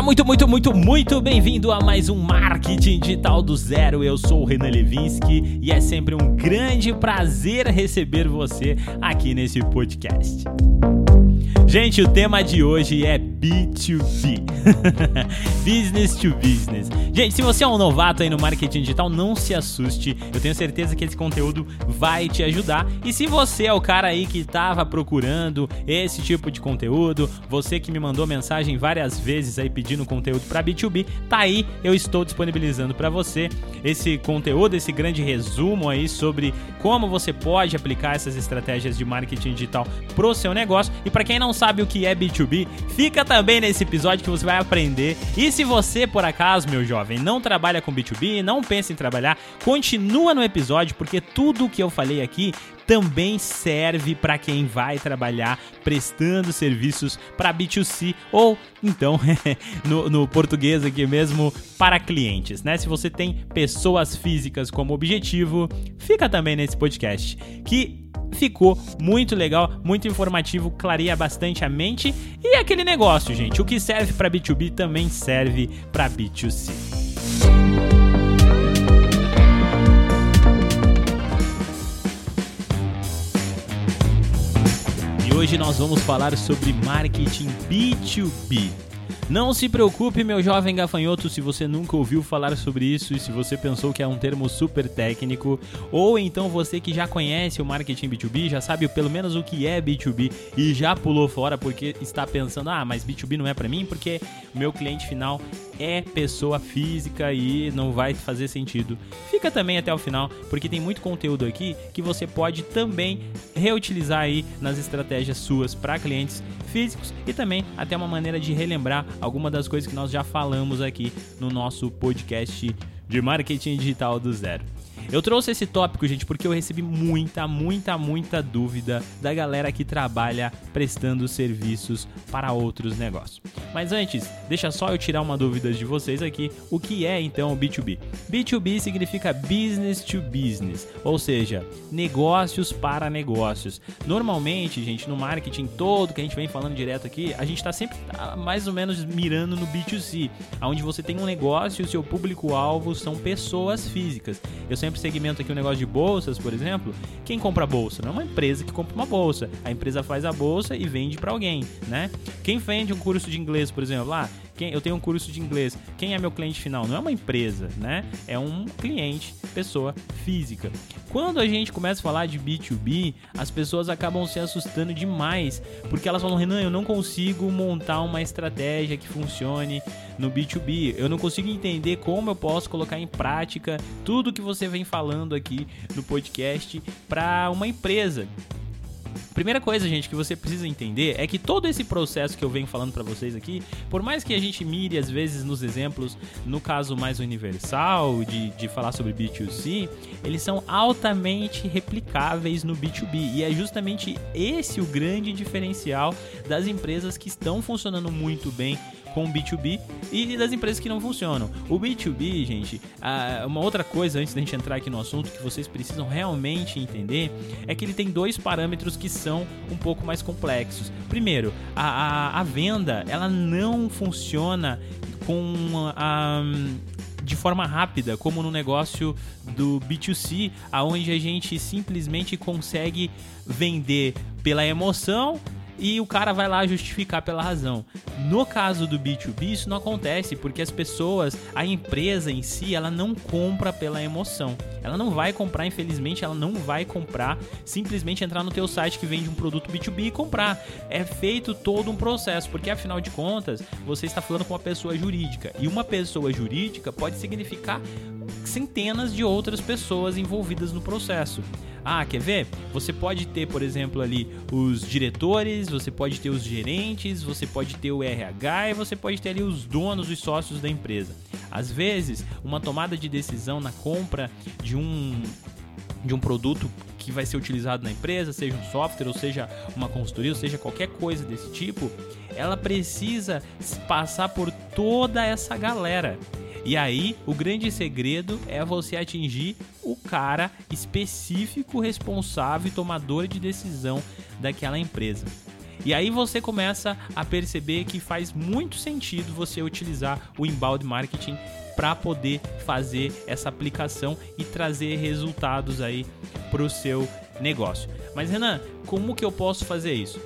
Seja muito, muito, muito, muito bem-vindo a mais um Marketing Digital do Zero. Eu sou o Renan Levinsky e é sempre um grande prazer receber você aqui nesse podcast. Gente, o tema de hoje é B2B. business to business. Gente, se você é um novato aí no marketing digital, não se assuste. Eu tenho certeza que esse conteúdo vai te ajudar. E se você é o cara aí que estava procurando esse tipo de conteúdo, você que me mandou mensagem várias vezes aí pedindo conteúdo para B2B, tá aí, eu estou disponibilizando para você esse conteúdo, esse grande resumo aí sobre como você pode aplicar essas estratégias de marketing digital pro seu negócio. E para quem não sabe o que é B2B, fica também nesse episódio que você vai aprender. E se você, por acaso, meu jovem, não trabalha com B2B, não pensa em trabalhar, continua no episódio, porque tudo o que eu falei aqui também serve para quem vai trabalhar prestando serviços para B2C ou então no, no, português aqui mesmo para clientes, né? Se você tem pessoas físicas como objetivo, fica também nesse podcast que ficou muito legal, muito informativo, clareia bastante a mente e aquele negócio, gente. O que serve para B2B também serve para B2C. E hoje nós vamos falar sobre marketing B2B. Não se preocupe, meu jovem gafanhoto, se você nunca ouviu falar sobre isso e se você pensou que é um termo super técnico, ou então você que já conhece o marketing B2B, já sabe pelo menos o que é B2B e já pulou fora porque está pensando: "Ah, mas B2B não é para mim? Porque o meu cliente final é pessoa física e não vai fazer sentido". Fica também até o final, porque tem muito conteúdo aqui que você pode também reutilizar aí nas estratégias suas para clientes físicos e também até uma maneira de relembrar alguma das coisas que nós já falamos aqui no nosso podcast de marketing digital do zero. Eu trouxe esse tópico, gente, porque eu recebi muita, muita, muita dúvida da galera que trabalha prestando serviços para outros negócios. Mas antes, deixa só eu tirar uma dúvida de vocês aqui. O que é então o B2B? B2B significa business to business, ou seja, negócios para negócios. Normalmente, gente, no marketing todo que a gente vem falando direto aqui, a gente está sempre tá mais ou menos mirando no B2C, onde você tem um negócio e o seu público-alvo são pessoas físicas. Eu sempre segmento aqui o um negócio de bolsas, por exemplo, quem compra bolsa? Não é uma empresa que compra uma bolsa. A empresa faz a bolsa e vende para alguém, né? Quem vende um curso de inglês, por exemplo, lá, ah, quem, eu tenho um curso de inglês, quem é meu cliente final? Não é uma empresa, né? É um cliente, pessoa física. Quando a gente começa a falar de B2B, as pessoas acabam se assustando demais, porque elas falam, Renan, eu não consigo montar uma estratégia que funcione no B2B. Eu não consigo entender como eu posso colocar em prática tudo que você vem falando aqui no podcast para uma empresa. Primeira coisa, gente, que você precisa entender é que todo esse processo que eu venho falando para vocês aqui, por mais que a gente mire às vezes nos exemplos, no caso mais universal, de, de falar sobre B2C, eles são altamente replicáveis no B2B. E é justamente esse o grande diferencial das empresas que estão funcionando muito bem com o B2B e das empresas que não funcionam. O B2B, gente, uma outra coisa antes da gente entrar aqui no assunto que vocês precisam realmente entender é que ele tem dois parâmetros que são um pouco mais complexos. Primeiro, a, a, a venda ela não funciona com a de forma rápida, como no negócio do B2C, aonde a gente simplesmente consegue vender pela emoção e o cara vai lá justificar pela razão. No caso do B2B, isso não acontece porque as pessoas, a empresa em si, ela não compra pela emoção. Ela não vai comprar, infelizmente, ela não vai comprar simplesmente entrar no teu site que vende um produto B2B e comprar. É feito todo um processo, porque afinal de contas, você está falando com uma pessoa jurídica e uma pessoa jurídica pode significar centenas de outras pessoas envolvidas no processo. Ah, quer ver? Você pode ter, por exemplo, ali os diretores, você pode ter os gerentes, você pode ter o RH e você pode ter ali os donos, os sócios da empresa. Às vezes, uma tomada de decisão na compra de um de um produto que vai ser utilizado na empresa, seja um software, ou seja uma consultoria, ou seja qualquer coisa desse tipo, ela precisa passar por toda essa galera. E aí, o grande segredo é você atingir o cara específico, responsável e tomador de decisão daquela empresa. E aí você começa a perceber que faz muito sentido você utilizar o inbound marketing para poder fazer essa aplicação e trazer resultados aí para o seu negócio. Mas Renan, como que eu posso fazer isso?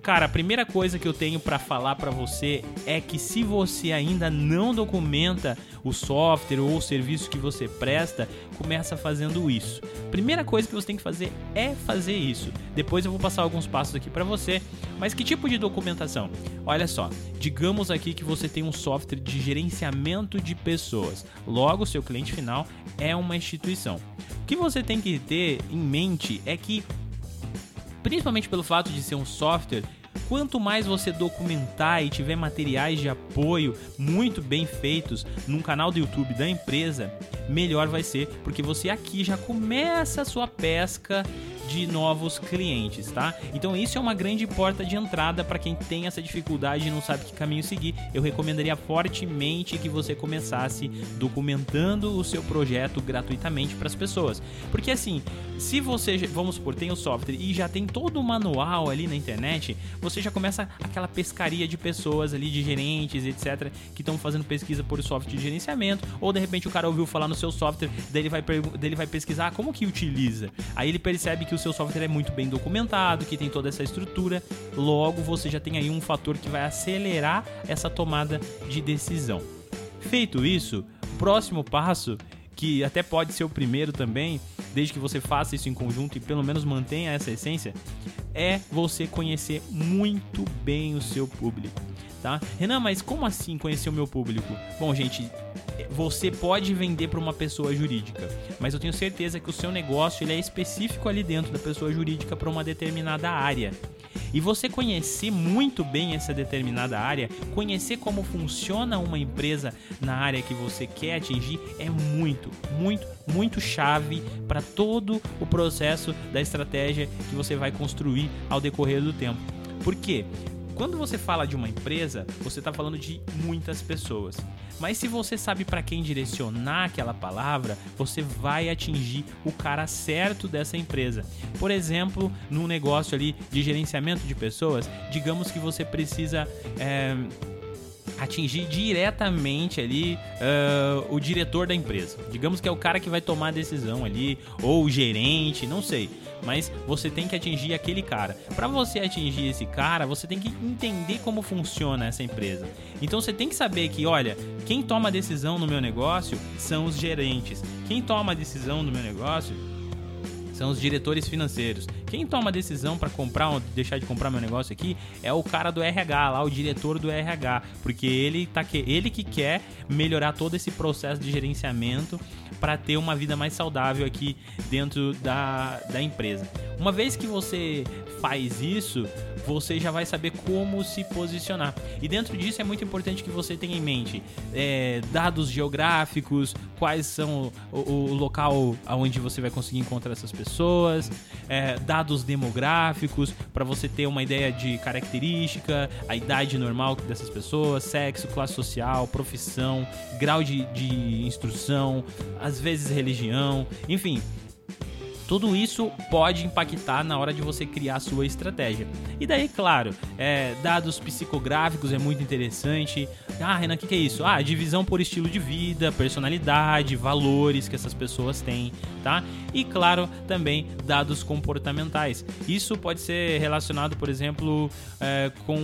Cara, a primeira coisa que eu tenho para falar para você é que se você ainda não documenta o software ou o serviço que você presta, começa fazendo isso. Primeira coisa que você tem que fazer é fazer isso. Depois eu vou passar alguns passos aqui para você. Mas que tipo de documentação? Olha só, digamos aqui que você tem um software de gerenciamento de pessoas. Logo, seu cliente final é uma instituição. O que você tem que ter em mente é que principalmente pelo fato de ser um software, quanto mais você documentar e tiver materiais de apoio muito bem feitos num canal do YouTube da empresa, melhor vai ser, porque você aqui já começa a sua pesca de novos clientes, tá? Então isso é uma grande porta de entrada para quem tem essa dificuldade e não sabe que caminho seguir. Eu recomendaria fortemente que você começasse documentando o seu projeto gratuitamente para as pessoas. Porque assim, se você, vamos supor, tem o software e já tem todo o manual ali na internet, você já começa aquela pescaria de pessoas ali, de gerentes, etc, que estão fazendo pesquisa por software de gerenciamento, ou de repente o cara ouviu falar no seu software, daí ele vai, daí ele vai pesquisar como que utiliza. Aí ele percebe que que o seu software é muito bem documentado, que tem toda essa estrutura, logo você já tem aí um fator que vai acelerar essa tomada de decisão. Feito isso, próximo passo, que até pode ser o primeiro também, desde que você faça isso em conjunto e pelo menos mantenha essa essência, é você conhecer muito bem o seu público. Tá? Renan, mas como assim conhecer o meu público? Bom, gente, você pode vender para uma pessoa jurídica, mas eu tenho certeza que o seu negócio ele é específico ali dentro da pessoa jurídica para uma determinada área. E você conhecer muito bem essa determinada área, conhecer como funciona uma empresa na área que você quer atingir é muito, muito, muito chave para todo o processo da estratégia que você vai construir ao decorrer do tempo. Por quê? Quando você fala de uma empresa, você está falando de muitas pessoas. Mas se você sabe para quem direcionar aquela palavra, você vai atingir o cara certo dessa empresa. Por exemplo, num negócio ali de gerenciamento de pessoas, digamos que você precisa. É, atingir diretamente ali uh, o diretor da empresa. Digamos que é o cara que vai tomar a decisão ali, ou o gerente, não sei mas você tem que atingir aquele cara. Para você atingir esse cara, você tem que entender como funciona essa empresa. Então você tem que saber que, olha, quem toma a decisão no meu negócio são os gerentes. Quem toma a decisão no meu negócio são os diretores financeiros. Quem toma a decisão para comprar ou deixar de comprar meu negócio aqui é o cara do RH, lá o diretor do RH, porque ele tá que ele que quer melhorar todo esse processo de gerenciamento para ter uma vida mais saudável aqui dentro da, da empresa. Uma vez que você faz isso, você já vai saber como se posicionar. E dentro disso é muito importante que você tenha em mente é, dados geográficos, quais são o, o, local onde você vai conseguir encontrar essas pessoas, é, dados demográficos para você ter uma ideia de característica, a idade normal dessas pessoas, sexo, classe social, profissão, grau de, de instrução, às vezes religião, enfim tudo isso pode impactar na hora de você criar a sua estratégia. E daí, claro, é, dados psicográficos é muito interessante. Ah, Renan, o que, que é isso? Ah, divisão por estilo de vida, personalidade, valores que essas pessoas têm, tá? E claro, também dados comportamentais. Isso pode ser relacionado, por exemplo, é, com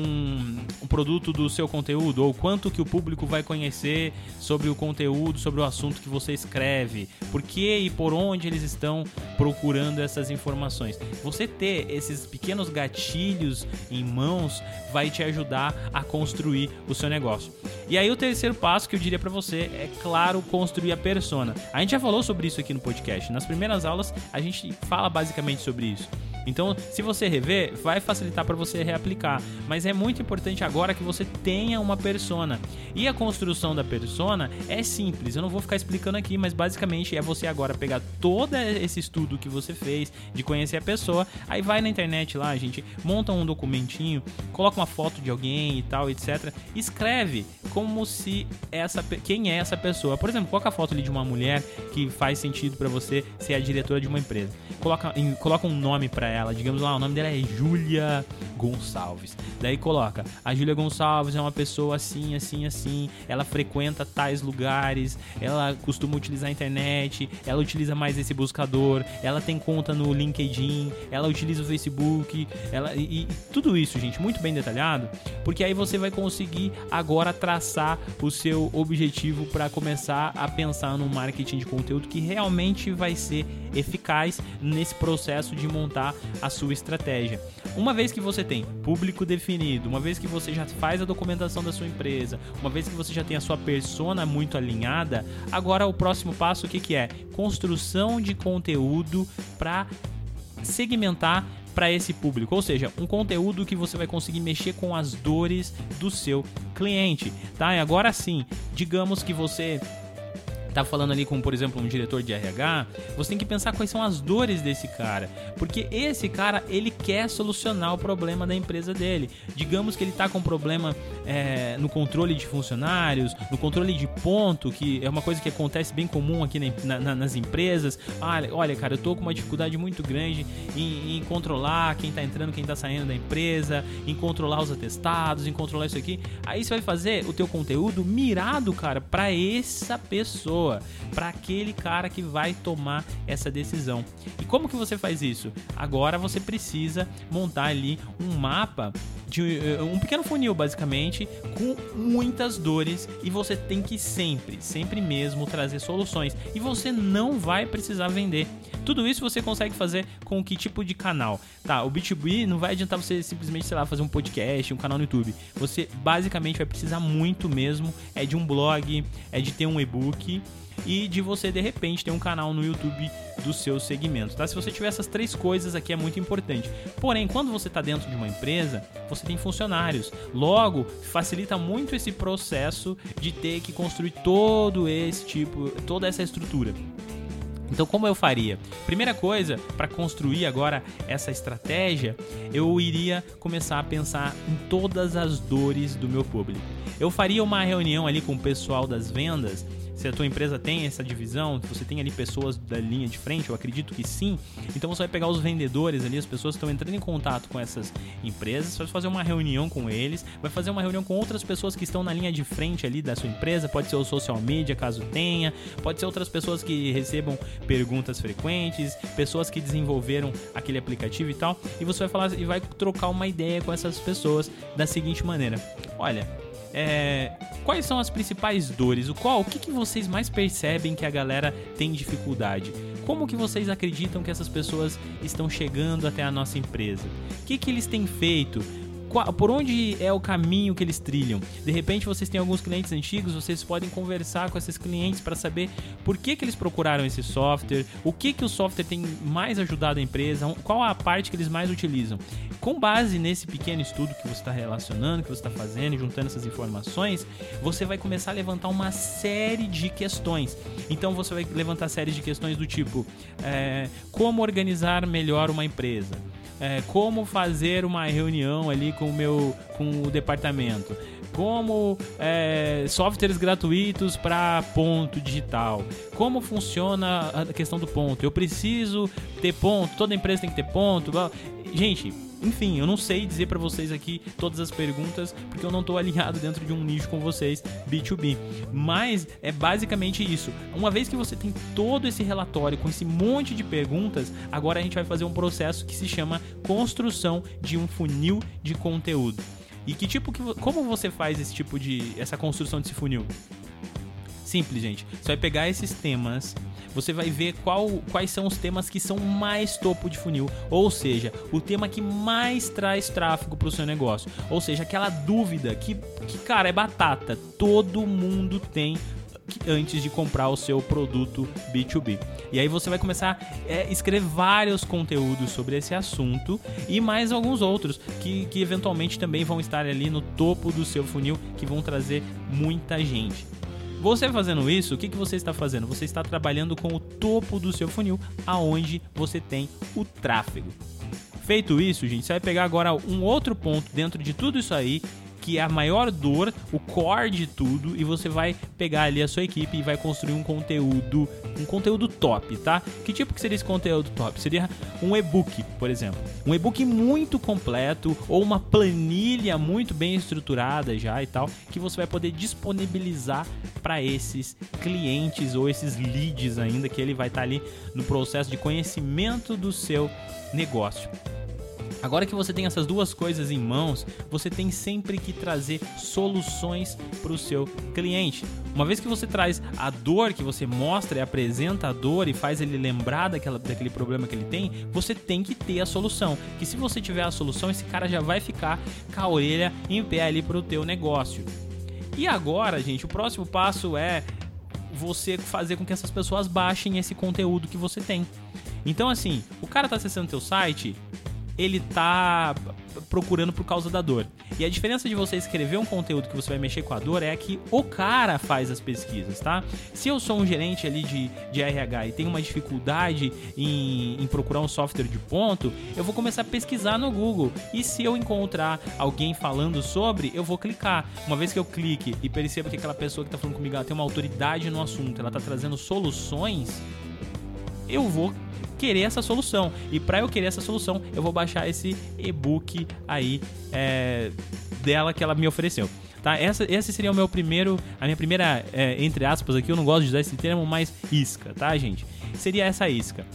o produto do seu conteúdo ou quanto que o público vai conhecer sobre o conteúdo, sobre o assunto que você escreve, por que e por onde eles estão procurando essas informações. Você ter esses pequenos gatilhos em mãos vai te ajudar a construir o seu negócio. E aí o terceiro passo que eu diria para você é claro construir a persona. A gente já falou sobre isso aqui no podcast. Nas primeiras aulas a gente fala basicamente sobre isso. Então, se você rever, vai facilitar para você reaplicar. Mas é muito importante agora que você tenha uma persona. E a construção da persona é simples. Eu não vou ficar explicando aqui, mas basicamente é você agora pegar todo esse estudo que você fez de conhecer a pessoa, aí vai na internet lá, gente, monta um documentinho, coloca uma foto de alguém e tal, etc. Escreve como se essa quem é essa pessoa. Por exemplo, coloca a foto ali de uma mulher que faz sentido para você ser a diretora de uma empresa. coloca, coloca um nome para ela, digamos lá, o nome dela é Júlia Gonçalves. Daí coloca, a Júlia Gonçalves é uma pessoa assim, assim, assim, ela frequenta tais lugares, ela costuma utilizar a internet, ela utiliza mais esse buscador, ela tem conta no LinkedIn, ela utiliza o Facebook, ela e, e tudo isso, gente, muito bem detalhado, porque aí você vai conseguir agora traçar o seu objetivo para começar a pensar no marketing de conteúdo que realmente vai ser eficaz nesse processo de montar a sua estratégia. Uma vez que você tem público definido, uma vez que você já faz a documentação da sua empresa, uma vez que você já tem a sua persona muito alinhada, agora o próximo passo o que, que é? Construção de conteúdo para segmentar para esse público, ou seja, um conteúdo que você vai conseguir mexer com as dores do seu cliente, tá? E agora sim, digamos que você tá falando ali com, por exemplo, um diretor de RH, você tem que pensar quais são as dores desse cara, porque esse cara ele quer solucionar o problema da empresa dele. Digamos que ele tá com problema é, no controle de funcionários, no controle de ponto, que é uma coisa que acontece bem comum aqui na, na, nas empresas. Ah, olha, cara, eu tô com uma dificuldade muito grande em, em controlar quem tá entrando, quem tá saindo da empresa, em controlar os atestados, em controlar isso aqui. Aí você vai fazer o teu conteúdo mirado, cara, para essa pessoa pessoa, para aquele cara que vai tomar essa decisão. E como que você faz isso? Agora você precisa montar ali um mapa de eh, um pequeno funil basicamente com muitas dores e você tem que sempre, sempre mesmo trazer soluções e você não vai precisar vender. Tudo isso você consegue fazer com que tipo de canal? Tá, o B2B não vai adiantar você simplesmente, sei lá, fazer um podcast, um canal no YouTube. Você basicamente vai precisar muito mesmo é de um blog, é de ter um e-book e de você de repente ter um canal no YouTube do seu segmento, tá? Se você tiver essas três coisas aqui é muito importante. Porém, quando você está dentro de uma empresa, você tem funcionários. Logo, facilita muito esse processo de ter que construir todo esse tipo, toda essa estrutura. Então, como eu faria? Primeira coisa, para construir agora essa estratégia, eu iria começar a pensar em todas as dores do meu público. Eu faria uma reunião ali com o pessoal das vendas se a tua empresa tem essa divisão, você tem ali pessoas da linha de frente, eu acredito que sim. Então você vai pegar os vendedores ali, as pessoas que estão entrando em contato com essas empresas, vai fazer uma reunião com eles, vai fazer uma reunião com outras pessoas que estão na linha de frente ali da sua empresa, pode ser o social media, caso tenha, pode ser outras pessoas que recebam perguntas frequentes, pessoas que desenvolveram aquele aplicativo e tal, e você vai falar e vai trocar uma ideia com essas pessoas da seguinte maneira: olha, é, quais são as principais dores? O qual, o que, que vocês mais percebem que a galera tem dificuldade? Como que vocês acreditam que essas pessoas estão chegando até a nossa empresa? O que, que eles têm feito? Por onde é o caminho que eles trilham. De repente vocês têm alguns clientes antigos, vocês podem conversar com esses clientes para saber por que, que eles procuraram esse software, o que, que o software tem mais ajudado a empresa, qual a parte que eles mais utilizam. Com base nesse pequeno estudo que você está relacionando, que você está fazendo, juntando essas informações, você vai começar a levantar uma série de questões. Então você vai levantar séries de questões do tipo: é, como organizar melhor uma empresa? É, como fazer uma reunião ali com o meu com o departamento, como é, softwares gratuitos para ponto digital, como funciona a questão do ponto. Eu preciso ter ponto, toda empresa tem que ter ponto. Gente, enfim, eu não sei dizer para vocês aqui todas as perguntas porque eu não tô alinhado dentro de um nicho com vocês B2B. Mas é basicamente isso. Uma vez que você tem todo esse relatório com esse monte de perguntas, agora a gente vai fazer um processo que se chama construção de um funil de conteúdo. E que tipo que como você faz esse tipo de essa construção desse funil? Simples, gente. Você vai pegar esses temas você vai ver qual, quais são os temas que são mais topo de funil, ou seja, o tema que mais traz tráfego para o seu negócio, ou seja, aquela dúvida que, que cara é batata, todo mundo tem antes de comprar o seu produto B2B. E aí você vai começar a é, escrever vários conteúdos sobre esse assunto e mais alguns outros que, que eventualmente também vão estar ali no topo do seu funil, que vão trazer muita gente. Você fazendo isso, o que, que você está fazendo? Você está trabalhando com o topo do seu funil, aonde você tem o tráfego. Feito isso, gente, você vai pegar agora um outro ponto dentro de tudo isso aí que é a maior dor, o core de tudo, e você vai pegar ali a sua equipe e vai construir um conteúdo, um conteúdo top, tá? Que tipo que seria esse conteúdo top? Seria um e-book, por exemplo. Um e-book muito completo ou uma planilha muito bem estruturada já e tal, que você vai poder disponibilizar para esses clientes ou esses leads ainda que ele vai estar tá ali no processo de conhecimento do seu negócio. Agora que você tem essas duas coisas em mãos, você tem sempre que trazer soluções para o seu cliente. Uma vez que você traz a dor, que você mostra e apresenta a dor e faz ele lembrar daquela, daquele problema que ele tem, você tem que ter a solução. Que se você tiver a solução, esse cara já vai ficar com a orelha em pé ali para o teu negócio. E agora, gente, o próximo passo é você fazer com que essas pessoas baixem esse conteúdo que você tem. Então, assim, o cara tá acessando teu site, ele tá procurando por causa da dor. E a diferença de você escrever um conteúdo que você vai mexer com a dor é que o cara faz as pesquisas, tá? Se eu sou um gerente ali de, de RH e tenho uma dificuldade em, em procurar um software de ponto, eu vou começar a pesquisar no Google. E se eu encontrar alguém falando sobre, eu vou clicar. Uma vez que eu clique e perceba que aquela pessoa que está falando comigo ela tem uma autoridade no assunto, ela está trazendo soluções, eu vou querer essa solução. E para eu querer essa solução, eu vou baixar esse e-book aí é, dela que ela me ofereceu. Tá? Essa, esse seria o meu primeiro, a minha primeira, é, entre aspas aqui, eu não gosto de usar esse termo, mas isca, tá, gente? Seria essa isca.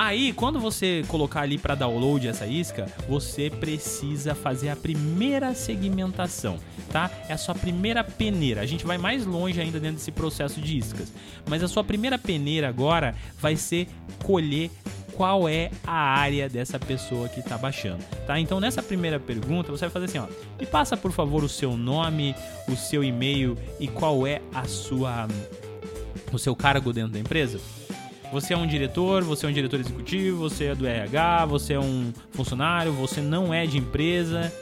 Aí, quando você colocar ali para download essa isca, você precisa fazer a primeira segmentação, tá? É a sua primeira peneira. A gente vai mais longe ainda dentro desse processo de iscas. Mas a sua primeira peneira agora vai ser colher qual é a área dessa pessoa que está baixando, tá? Então nessa primeira pergunta você vai fazer assim, ó, me passa por favor o seu nome, o seu e-mail e qual é a sua o seu cargo dentro da empresa. Você é um diretor, você é um diretor executivo, você é do RH, você é um funcionário, você não é de empresa.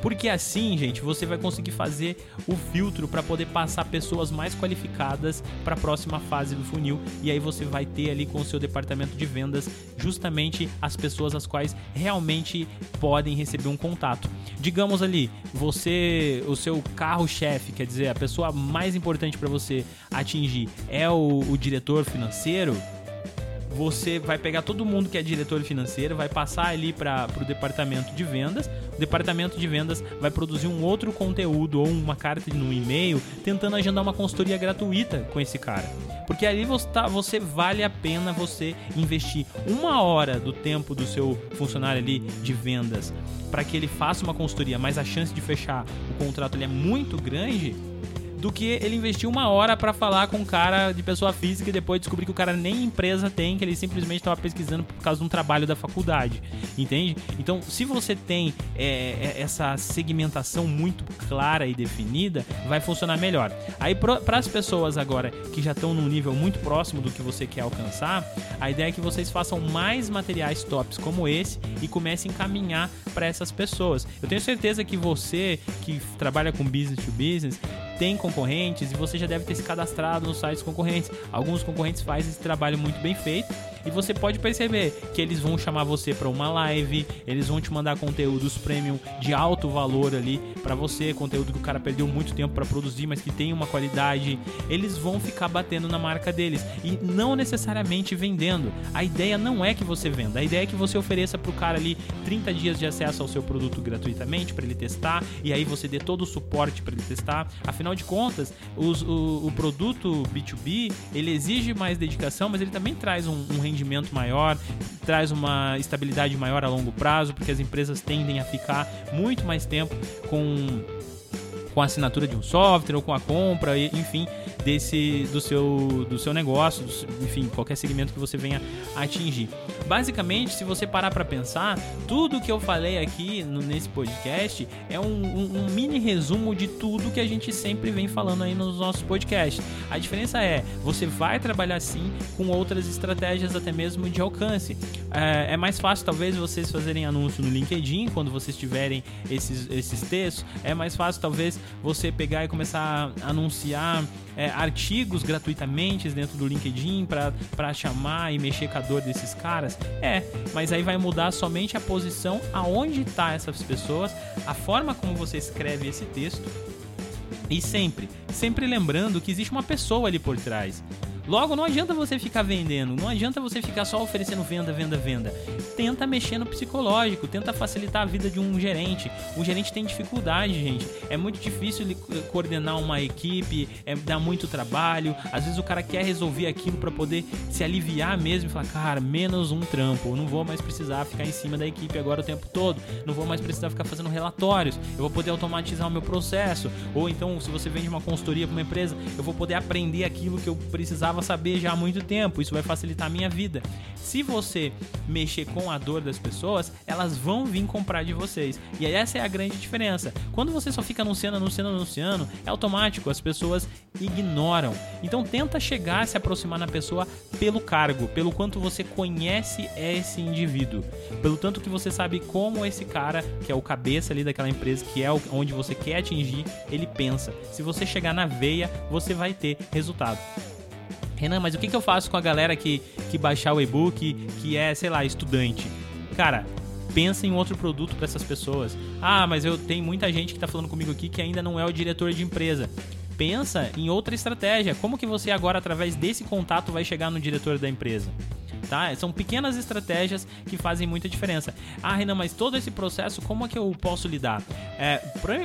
Porque assim, gente, você vai conseguir fazer o filtro para poder passar pessoas mais qualificadas para a próxima fase do funil e aí você vai ter ali com o seu departamento de vendas justamente as pessoas as quais realmente podem receber um contato. Digamos ali, você, o seu carro-chefe, quer dizer, a pessoa mais importante para você atingir é o, o diretor financeiro você vai pegar todo mundo que é diretor financeiro, vai passar ali para o departamento de vendas. O departamento de vendas vai produzir um outro conteúdo ou uma carta no e-mail tentando agendar uma consultoria gratuita com esse cara. Porque ali você, tá, você vale a pena você investir uma hora do tempo do seu funcionário ali de vendas para que ele faça uma consultoria, mas a chance de fechar o contrato ele é muito grande do que ele investir uma hora para falar com um cara de pessoa física e depois descobrir que o cara nem empresa tem, que ele simplesmente estava pesquisando por causa de um trabalho da faculdade, entende? Então, se você tem é, é essa segmentação muito clara e definida, vai funcionar melhor. Aí, para as pessoas agora que já estão num nível muito próximo do que você quer alcançar, a ideia é que vocês façam mais materiais tops como esse e comecem a encaminhar para essas pessoas. Eu tenho certeza que você que trabalha com business to business tem concorrentes e você já deve ter se cadastrado nos sites concorrentes. Alguns concorrentes fazem esse trabalho muito bem feito e você pode perceber que eles vão chamar você para uma live, eles vão te mandar conteúdos premium de alto valor ali para você, conteúdo que o cara perdeu muito tempo para produzir, mas que tem uma qualidade. Eles vão ficar batendo na marca deles e não necessariamente vendendo. A ideia não é que você venda, a ideia é que você ofereça para o cara ali 30 dias de acesso ao seu produto gratuitamente para ele testar e aí você dê todo o suporte para ele testar. Afinal Afinal de contas, os, o, o, produto B2B ele exige mais dedicação, mas ele também traz um, um rendimento maior, traz uma estabilidade maior a longo prazo, porque as empresas tendem a ficar muito mais tempo com com a assinatura de um software ou com a compra, enfim, desse do seu do seu negócio, do, enfim, qualquer segmento que você venha atingir. Basicamente, se você parar para pensar, tudo que eu falei aqui no, nesse podcast é um, um, um, mini resumo de tudo que a gente sempre vem falando aí nos nossos podcasts. A diferença é, você vai trabalhar sim com outras estratégias até mesmo de alcance. É, é mais fácil talvez vocês fazerem anúncio no LinkedIn quando vocês tiverem esses, esses textos. É mais fácil talvez você pegar e começar a anunciar é, artigos gratuitamente dentro do LinkedIn para chamar e mexer com a dor desses caras? É, mas aí vai mudar somente a posição aonde tá essas pessoas, a forma como você escreve esse texto e sempre, sempre lembrando que existe uma pessoa ali por trás. Logo, não adianta você ficar vendendo, não adianta você ficar só oferecendo venda, venda, venda. Tenta mexer no psicológico, tenta facilitar a vida de um gerente. O gerente tem dificuldade, gente. É muito difícil ele coordenar uma equipe, é, dá muito trabalho. Às vezes o cara quer resolver aquilo para poder se aliviar mesmo e falar, cara, menos um trampo. Eu não vou mais precisar ficar em cima da equipe agora o tempo todo. Não vou mais precisar ficar fazendo relatórios. Eu vou poder automatizar o meu processo. Ou então, se você vende uma consultoria para uma empresa, eu vou poder aprender aquilo que eu precisava precisava saber já há muito tempo. Isso vai facilitar a minha vida. Se você mexer com a dor das pessoas, elas vão vir comprar de vocês. E essa é a grande diferença. Quando você só fica anunciando, anunciando, anunciando, é automático, as pessoas ignoram. Então tenta chegar, se aproximar na pessoa pelo cargo, pelo quanto você conhece esse indivíduo, pelo tanto que você sabe como esse cara, que é o cabeça ali daquela empresa, que é onde você quer atingir, ele pensa. Se você chegar na veia, você vai ter resultado. Renan, mas o que, que eu faço com a galera que, que baixar o e-book, que é, sei lá, estudante? Cara, pensa em outro produto para essas pessoas. Ah, mas eu tenho muita gente que está falando comigo aqui que ainda não é o diretor de empresa. Pensa em outra estratégia. Como que você agora, através desse contato, vai chegar no diretor da empresa? Tá? São pequenas estratégias que fazem muita diferença. Ah, Renan, mas todo esse processo, como é que eu posso lidar? É,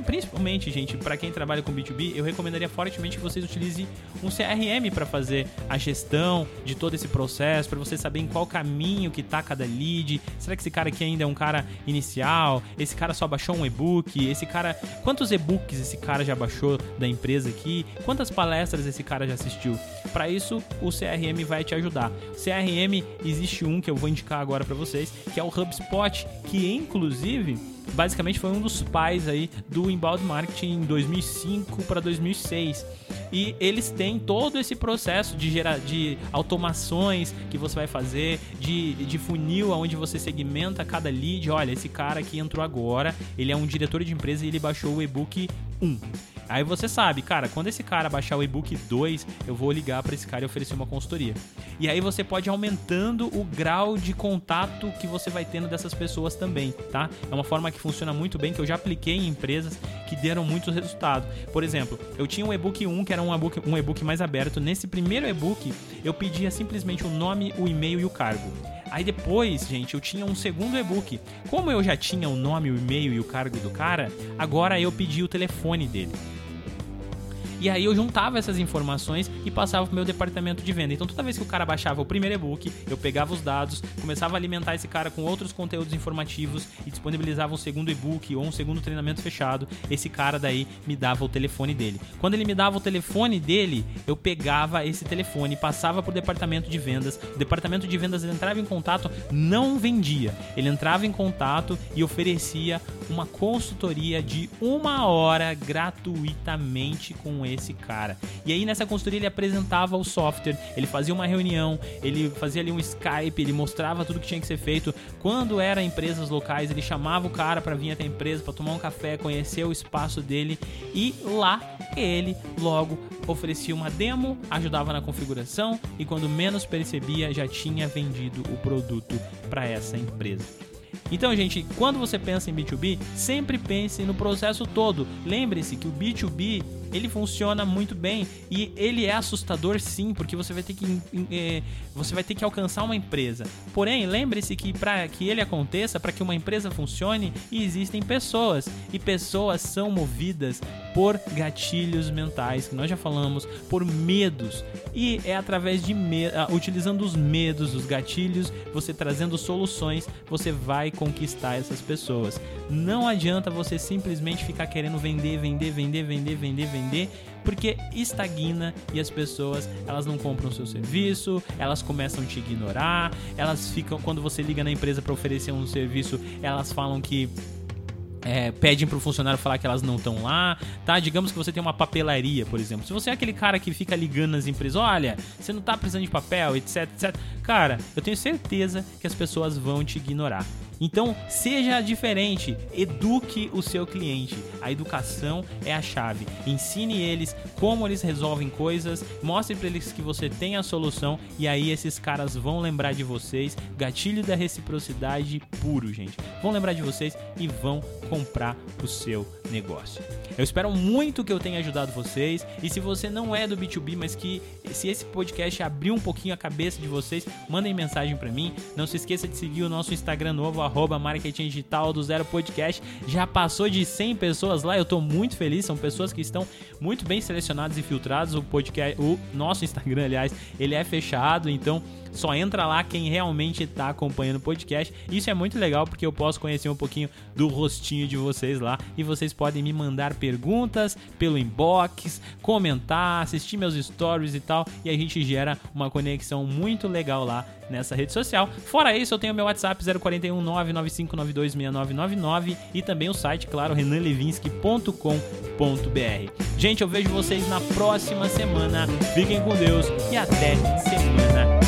principalmente, gente, para quem trabalha com B2B, eu recomendaria fortemente que vocês utilizem um CRM para fazer a gestão de todo esse processo, para você saber em qual caminho que tá cada lead. Será que esse cara aqui ainda é um cara inicial? Esse cara só baixou um e-book? Esse cara, quantos e-books esse cara já baixou da empresa aqui? Quantas palestras esse cara já assistiu? Para isso, o CRM vai te ajudar. CRM existe um que eu vou indicar agora para vocês, que é o HubSpot, que inclusive basicamente foi um dos pais aí do inbound marketing em 2005 para 2006. E eles têm todo esse processo de gerar de automações que você vai fazer, de, de funil onde você segmenta cada lead. Olha, esse cara aqui entrou agora, ele é um diretor de empresa e ele baixou o e-book 1. Aí você sabe, cara, quando esse cara baixar o e-book 2, eu vou ligar para esse cara e oferecer uma consultoria. E aí você pode ir aumentando o grau de contato que você vai tendo dessas pessoas também, tá? É uma forma que funciona muito bem, que eu já apliquei em empresas que deram muito resultado. Por exemplo, eu tinha um e-book 1, que era um e-book, um e-book mais aberto. Nesse primeiro e-book, eu pedia simplesmente o nome, o e-mail e o cargo. Aí depois, gente, eu tinha um segundo e-book. Como eu já tinha o nome, o e-mail e o cargo do cara, agora eu pedi o telefone dele. E aí eu juntava essas informações e passava pro meu departamento de venda. Então toda vez que o cara baixava o primeiro e-book, eu pegava os dados, começava a alimentar esse cara com outros conteúdos informativos e disponibilizava um segundo e-book ou um segundo treinamento fechado. Esse cara daí me dava o telefone dele. Quando ele me dava o telefone dele, eu pegava esse telefone, passava pro departamento de vendas. O departamento de vendas entrava em contato, não vendia. Ele entrava em contato e oferecia uma consultoria de uma hora gratuitamente com esse cara. E aí nessa consultoria ele apresentava o software, ele fazia uma reunião, ele fazia ali um Skype, ele mostrava tudo que tinha que ser feito. Quando era empresas locais, ele chamava o cara para vir até a empresa para tomar um café, conhecer o espaço dele e lá ele logo oferecia uma demo, ajudava na configuração e quando menos percebia já tinha vendido o produto para essa empresa. Então, gente, quando você pensa em B2B, sempre pense no processo todo. Lembre-se que o B2B ele funciona muito bem e ele é assustador sim, porque você vai ter que é, você vai ter que alcançar uma empresa. Porém, lembre-se que para que ele aconteça, para que uma empresa funcione, existem pessoas e pessoas são movidas por gatilhos mentais, que nós já falamos, por medos. E é através de ah, utilizando os medos, os gatilhos, você trazendo soluções, você vai conquistar essas pessoas. Não adianta você simplesmente ficar querendo vender, vender, vender, vender, vender, vender, porque estagna e as pessoas, elas não compram seu serviço, elas começam a te ignorar, elas ficam quando você liga na empresa para oferecer um serviço, elas falam que é, pedem pro funcionário falar que elas não estão lá, tá? Digamos que você tem uma papelaria, por exemplo. Se você é aquele cara que fica ligando nas empresas, olha, você não tá precisando de papel, etc, etc. Cara, eu tenho certeza que as pessoas vão te ignorar. Então, seja diferente, eduque o seu cliente. A educação é a chave. Ensine eles como eles resolvem coisas, mostre para eles que você tem a solução e aí esses caras vão lembrar de vocês. Gatilho da reciprocidade puro, gente. Vão lembrar de vocês e vão comprar o seu negócio. Eu espero muito que eu tenha ajudado vocês e se você não é do B2B, mas que se esse podcast abriu um pouquinho a cabeça de vocês, mandem mensagem para mim. Não se esqueça de seguir o nosso Instagram novo arroba marketing digital do Zero Podcast. Já passou de 100 pessoas lá, eu estou muito feliz. São pessoas que estão muito bem selecionadas e filtradas. O podcast, o nosso Instagram, aliás, ele é fechado, então só entra lá quem realmente está acompanhando o podcast. Isso é muito legal porque eu posso conhecer um pouquinho do rostinho de vocês lá e vocês podem me mandar perguntas pelo inbox, comentar, assistir meus stories e tal, e a gente gera uma conexão muito legal lá nessa rede social. Fora isso, eu tenho meu WhatsApp 041 995926999 e também o site, claro, renanlevinsky.com.br. Gente, eu vejo vocês na próxima semana. Fiquem com Deus e até semana.